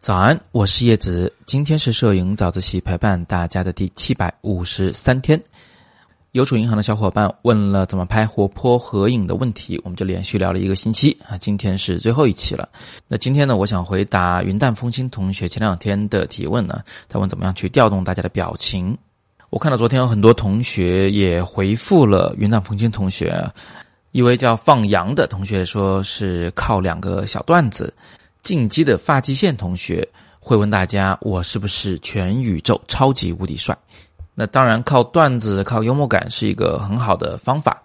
早安，我是叶子。今天是摄影早自习陪伴大家的第七百五十三天。邮储银行的小伙伴问了怎么拍活泼合影的问题，我们就连续聊了一个星期啊。今天是最后一期了。那今天呢，我想回答云淡风轻同学前两天的提问呢。他问怎么样去调动大家的表情。我看到昨天有很多同学也回复了云淡风轻同学，一位叫放羊的同学说是靠两个小段子。进击的发际线同学会问大家：“我是不是全宇宙超级无敌帅？”那当然，靠段子、靠幽默感是一个很好的方法。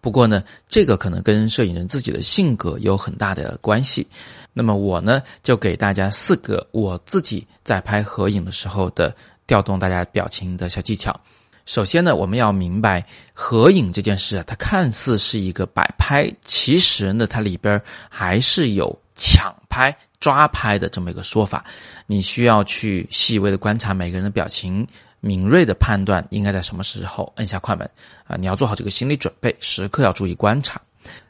不过呢，这个可能跟摄影人自己的性格有很大的关系。那么我呢，就给大家四个我自己在拍合影的时候的调动大家表情的小技巧。首先呢，我们要明白合影这件事啊，它看似是一个摆拍，其实呢，它里边还是有。抢拍、抓拍的这么一个说法，你需要去细微的观察每个人的表情，敏锐的判断应该在什么时候按下快门啊！你要做好这个心理准备，时刻要注意观察。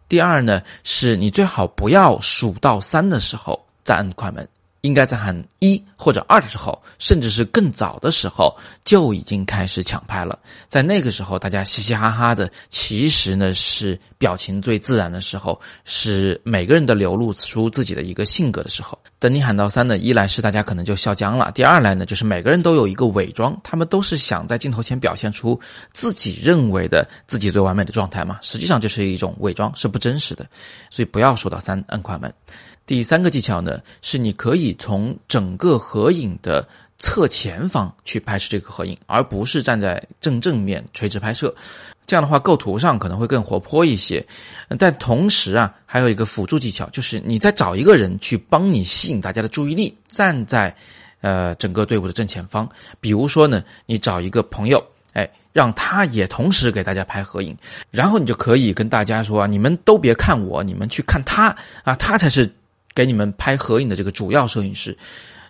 第二呢，是你最好不要数到三的时候再按快门。应该在喊一或者二的时候，甚至是更早的时候就已经开始抢拍了。在那个时候，大家嘻嘻哈哈的，其实呢是表情最自然的时候，是每个人都流露出自己的一个性格的时候。等你喊到三呢，一来是大家可能就笑僵了；第二来呢，就是每个人都有一个伪装，他们都是想在镜头前表现出自己认为的自己最完美的状态嘛。实际上就是一种伪装，是不真实的。所以不要说到三摁快门。第三个技巧呢，是你可以从整个合影的侧前方去拍摄这个合影，而不是站在正正面垂直拍摄。这样的话，构图上可能会更活泼一些。但同时啊，还有一个辅助技巧，就是你再找一个人去帮你吸引大家的注意力，站在呃整个队伍的正前方。比如说呢，你找一个朋友，哎，让他也同时给大家拍合影，然后你就可以跟大家说啊：你们都别看我，你们去看他啊，他才是。给你们拍合影的这个主要摄影师，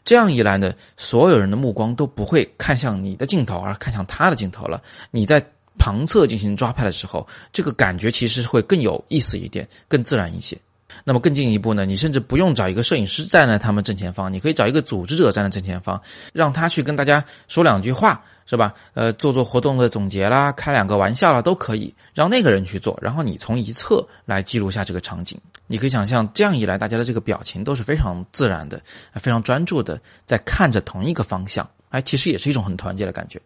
这样一来呢，所有人的目光都不会看向你的镜头，而看向他的镜头了。你在旁侧进行抓拍的时候，这个感觉其实会更有意思一点，更自然一些。那么更进一步呢，你甚至不用找一个摄影师站在他们正前方，你可以找一个组织者站在正前方，让他去跟大家说两句话。是吧？呃，做做活动的总结啦，开两个玩笑啦，都可以让那个人去做，然后你从一侧来记录下这个场景。你可以想象，这样一来，大家的这个表情都是非常自然的，非常专注的在看着同一个方向。哎，其实也是一种很团结的感觉。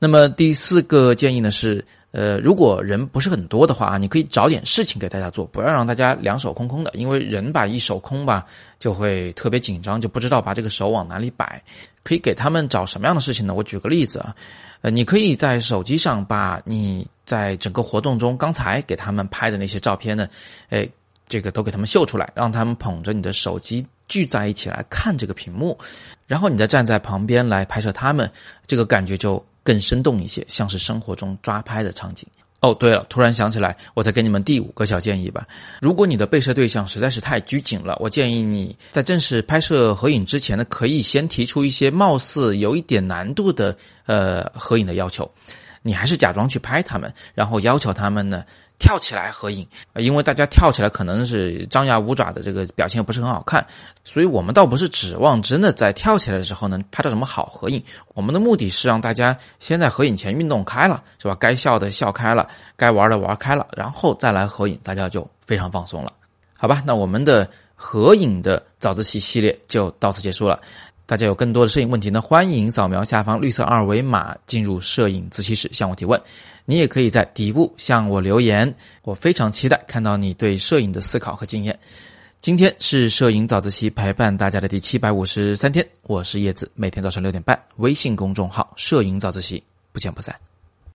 那么第四个建议呢是。呃，如果人不是很多的话啊，你可以找点事情给大家做，不要让大家两手空空的，因为人吧一手空吧就会特别紧张，就不知道把这个手往哪里摆。可以给他们找什么样的事情呢？我举个例子啊，呃，你可以在手机上把你在整个活动中刚才给他们拍的那些照片呢，哎，这个都给他们秀出来，让他们捧着你的手机聚在一起来看这个屏幕，然后你再站在旁边来拍摄他们，这个感觉就。更生动一些，像是生活中抓拍的场景。哦，对了，突然想起来，我再给你们第五个小建议吧。如果你的被摄对象实在是太拘谨了，我建议你在正式拍摄合影之前呢，可以先提出一些貌似有一点难度的呃合影的要求。你还是假装去拍他们，然后要求他们呢。跳起来合影，因为大家跳起来可能是张牙舞爪的，这个表情不是很好看，所以我们倒不是指望真的在跳起来的时候能拍到什么好合影。我们的目的是让大家先在合影前运动开了，是吧？该笑的笑开了，该玩的玩开了，然后再来合影，大家就非常放松了，好吧？那我们的合影的早自习系列就到此结束了。大家有更多的摄影问题呢，欢迎扫描下方绿色二维码进入摄影自习室向我提问。你也可以在底部向我留言，我非常期待看到你对摄影的思考和经验。今天是摄影早自习陪伴大家的第七百五十三天，我是叶子，每天早上六点半，微信公众号“摄影早自习”，不见不散。